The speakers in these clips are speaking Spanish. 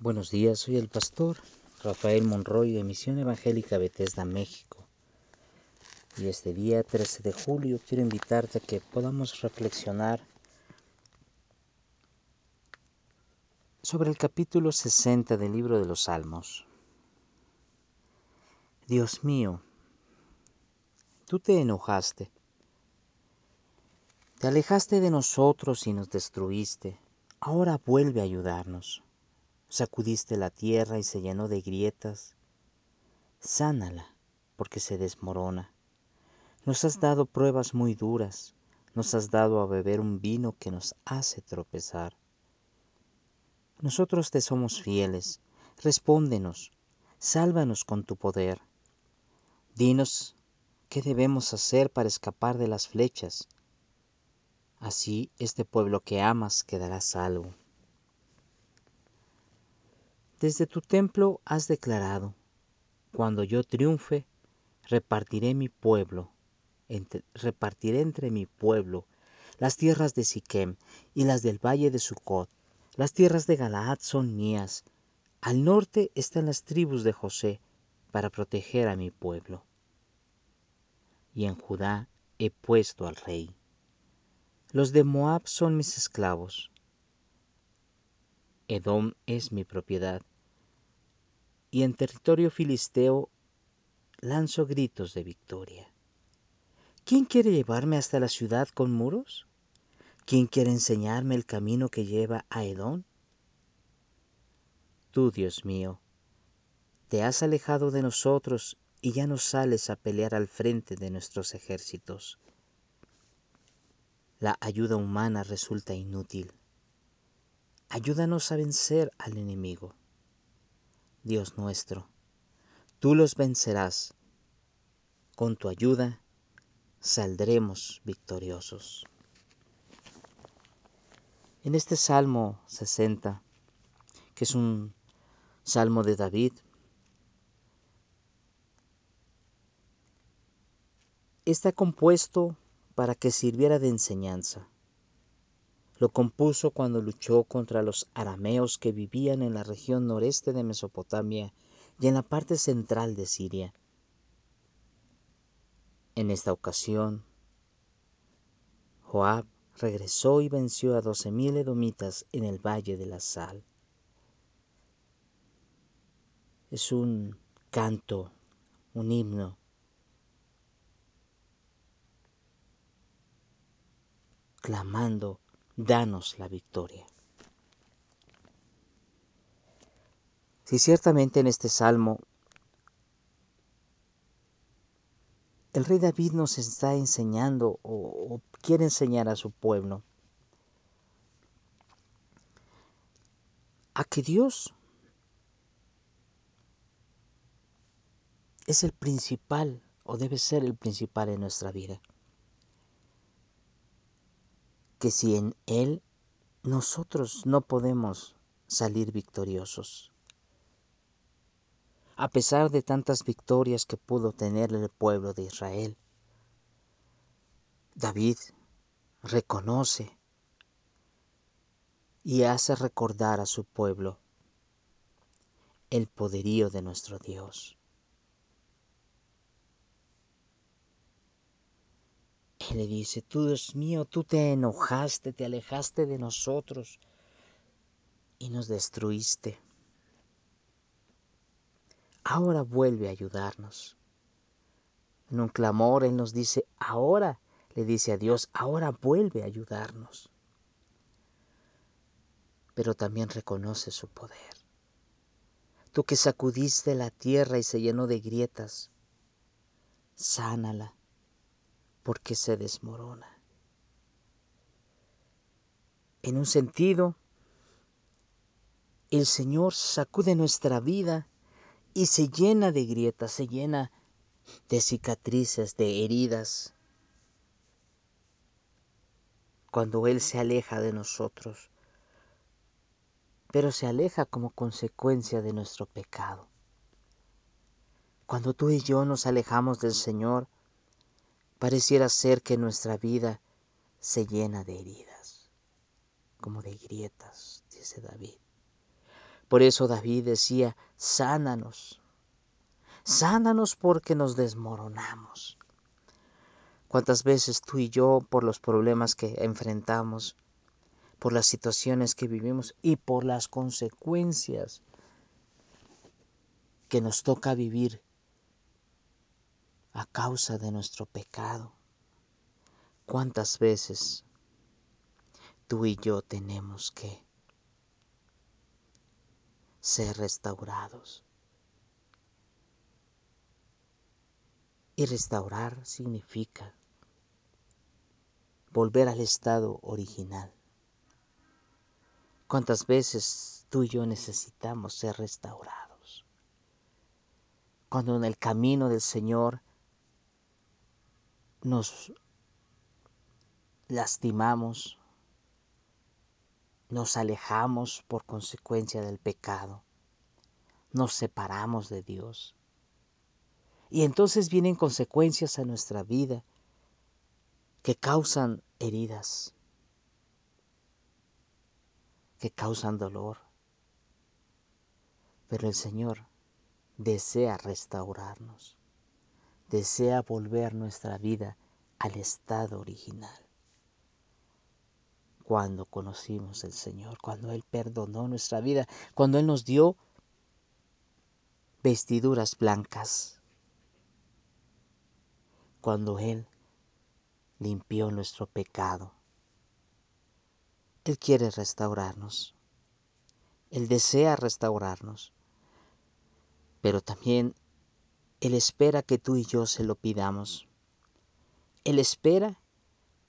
Buenos días, soy el pastor Rafael Monroy de Misión Evangélica Bethesda, México. Y este día 13 de julio quiero invitarte a que podamos reflexionar sobre el capítulo 60 del libro de los Salmos. Dios mío, tú te enojaste, te alejaste de nosotros y nos destruiste. Ahora vuelve a ayudarnos. Sacudiste la tierra y se llenó de grietas. Sánala, porque se desmorona. Nos has dado pruebas muy duras, nos has dado a beber un vino que nos hace tropezar. Nosotros te somos fieles, respóndenos, sálvanos con tu poder. Dinos qué debemos hacer para escapar de las flechas. Así este pueblo que amas quedará salvo. Desde tu templo has declarado, cuando yo triunfe, repartiré mi pueblo, entre, repartiré entre mi pueblo las tierras de Siquem y las del valle de Sucot. Las tierras de Galaad son mías. Al norte están las tribus de José para proteger a mi pueblo. Y en Judá he puesto al rey. Los de Moab son mis esclavos. Edom es mi propiedad. Y en territorio filisteo lanzo gritos de victoria. ¿Quién quiere llevarme hasta la ciudad con muros? ¿Quién quiere enseñarme el camino que lleva a Edom? Tú, Dios mío, te has alejado de nosotros y ya no sales a pelear al frente de nuestros ejércitos. La ayuda humana resulta inútil. Ayúdanos a vencer al enemigo. Dios nuestro, tú los vencerás. Con tu ayuda saldremos victoriosos. En este Salmo 60, que es un Salmo de David, está compuesto para que sirviera de enseñanza. Lo compuso cuando luchó contra los arameos que vivían en la región noreste de Mesopotamia y en la parte central de Siria. En esta ocasión, Joab regresó y venció a doce mil edomitas en el Valle de la Sal. Es un canto, un himno clamando danos la victoria. Si ciertamente en este salmo el rey David nos está enseñando o, quiere enseñar a su pueblo a que Dios es el principal o debe ser el principal en nuestra vida que si en Él nosotros no podemos salir victoriosos. A pesar de tantas victorias que pudo tener el pueblo de Israel, David reconoce y hace recordar a su pueblo el poderío de nuestro Dios. Le dice, tú Dios mío, tú te enojaste, te alejaste de nosotros y nos destruiste. Ahora vuelve a ayudarnos. En un clamor Él nos dice, ahora, le dice a Dios, ahora vuelve a ayudarnos. Pero también reconoce su poder. Tú que sacudiste la tierra y se llenó de grietas, sánala porque se desmorona. En un sentido, el Señor sacude nuestra vida y se llena de grietas, se llena de cicatrices, de heridas. Cuando Él se aleja de nosotros, pero se aleja como consecuencia de nuestro pecado. Cuando tú y yo nos alejamos del Señor, Pareciera ser que nuestra vida se llena de heridas, como de grietas, dice David. Por eso David decía, sánanos, sánanos porque nos desmoronamos. ¿Cuántas veces tú y yo, por los problemas que enfrentamos, por las situaciones que vivimos y por las consecuencias que nos toca vivir a causa de nuestro pecado. ¿Cuántas veces tú y yo tenemos que ser restaurados? Y restaurar significa volver al estado original. ¿Cuántas veces tú y yo necesitamos ser restaurados? Cuando en el camino del Señor nos lastimamos, nos alejamos por consecuencia del pecado, nos separamos de Dios. Y entonces vienen consecuencias a nuestra vida que causan heridas, que causan dolor. Pero el Señor desea restaurarnos desea volver nuestra vida al estado original. Cuando conocimos al Señor, cuando Él perdonó nuestra vida, cuando Él nos dio vestiduras blancas, cuando Él limpió nuestro pecado. Él quiere restaurarnos. Él desea restaurarnos. Pero también él espera que tú y yo se lo pidamos. Él espera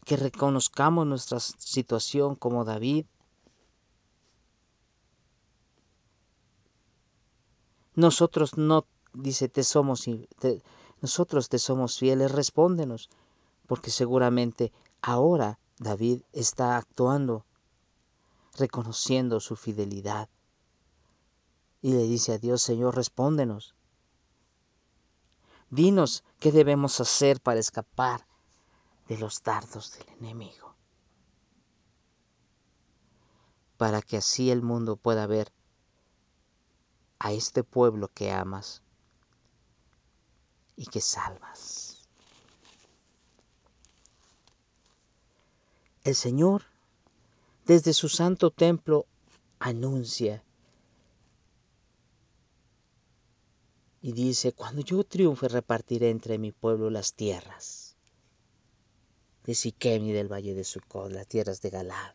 que reconozcamos nuestra situación como David. Nosotros no, dice, te somos, nosotros te somos fieles, respóndenos, porque seguramente ahora David está actuando, reconociendo su fidelidad. Y le dice a Dios, Señor, respóndenos. Dinos qué debemos hacer para escapar de los dardos del enemigo. Para que así el mundo pueda ver a este pueblo que amas y que salvas. El Señor desde su santo templo anuncia Y dice, cuando yo triunfe repartiré entre mi pueblo las tierras de Siquem y del valle de Sucot, las tierras de Galad.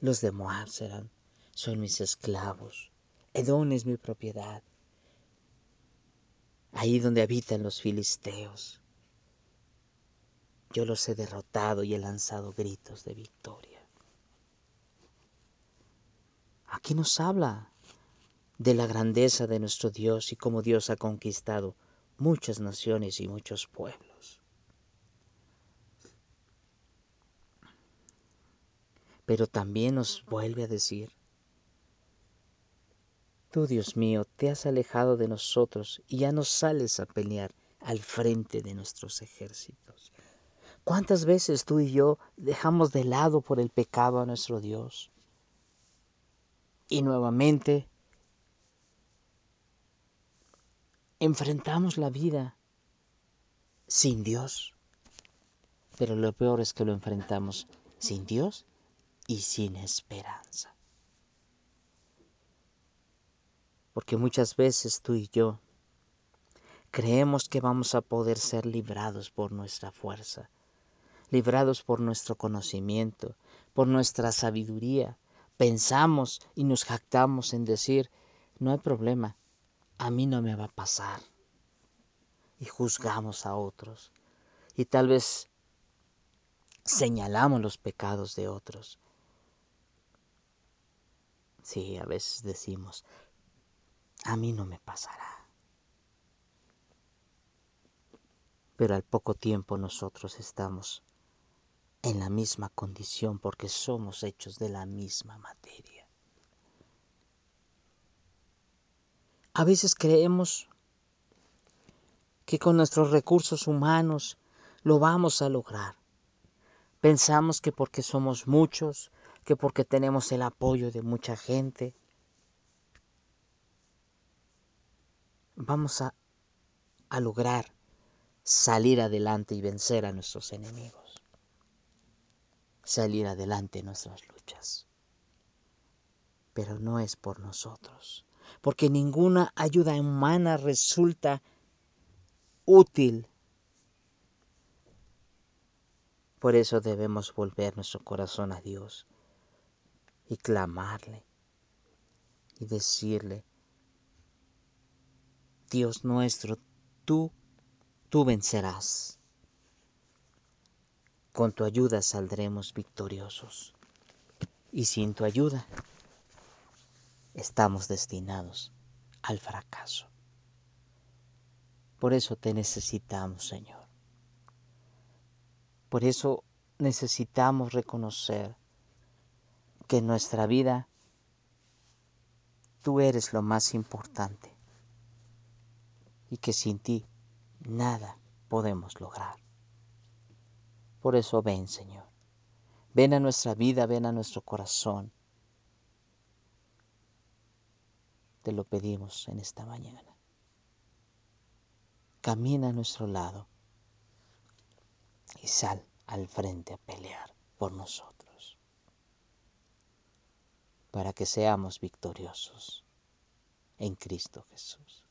Los de Moab serán, son mis esclavos. Edón es mi propiedad. Ahí donde habitan los filisteos. Yo los he derrotado y he lanzado gritos de victoria. Aquí nos habla de la grandeza de nuestro Dios y cómo Dios ha conquistado muchas naciones y muchos pueblos. Pero también nos vuelve a decir, tú Dios mío, te has alejado de nosotros y ya no sales a pelear al frente de nuestros ejércitos. ¿Cuántas veces tú y yo dejamos de lado por el pecado a nuestro Dios? Y nuevamente enfrentamos la vida sin Dios. Pero lo peor es que lo enfrentamos sin Dios y sin esperanza. Porque muchas veces tú y yo creemos que vamos a poder ser librados por nuestra fuerza, librados por nuestro conocimiento, por nuestra sabiduría, pensamos y nos jactamos en decir, no hay problema, a mí no me va a pasar. Y juzgamos a otros. Y tal vez señalamos los pecados de otros. Sí, a veces decimos, a mí no me pasará. Pero al poco tiempo nosotros estamos en la misma condición porque somos hechos de la misma materia. A veces creemos que con nuestros recursos humanos lo vamos a lograr, Pensamos que porque somos muchos, que porque tenemos el apoyo de mucha gente, vamos a, a lograr salir adelante y vencer a nuestros enemigos. Salir adelante en nuestras luchas. Pero no es por nosotros, porque ninguna ayuda humana resulta útil. Por eso debemos volver nuestro corazón a Dios y clamarle y decirle, Dios nuestro, tú, tú vencerás. Con tu ayuda saldremos victoriosos. Y sin tu ayuda estamos destinados al fracaso. Por eso te necesitamos, Señor. Por eso necesitamos reconocer que en nuestra vida tú eres lo más importante y que sin ti nada podemos lograr. Por eso ven, Señor. Ven a nuestra vida, ven a nuestro corazón. Te lo pedimos en esta mañana. Camina a nuestro lado y sal al frente a pelear por nosotros, para que seamos victoriosos en Cristo Jesús.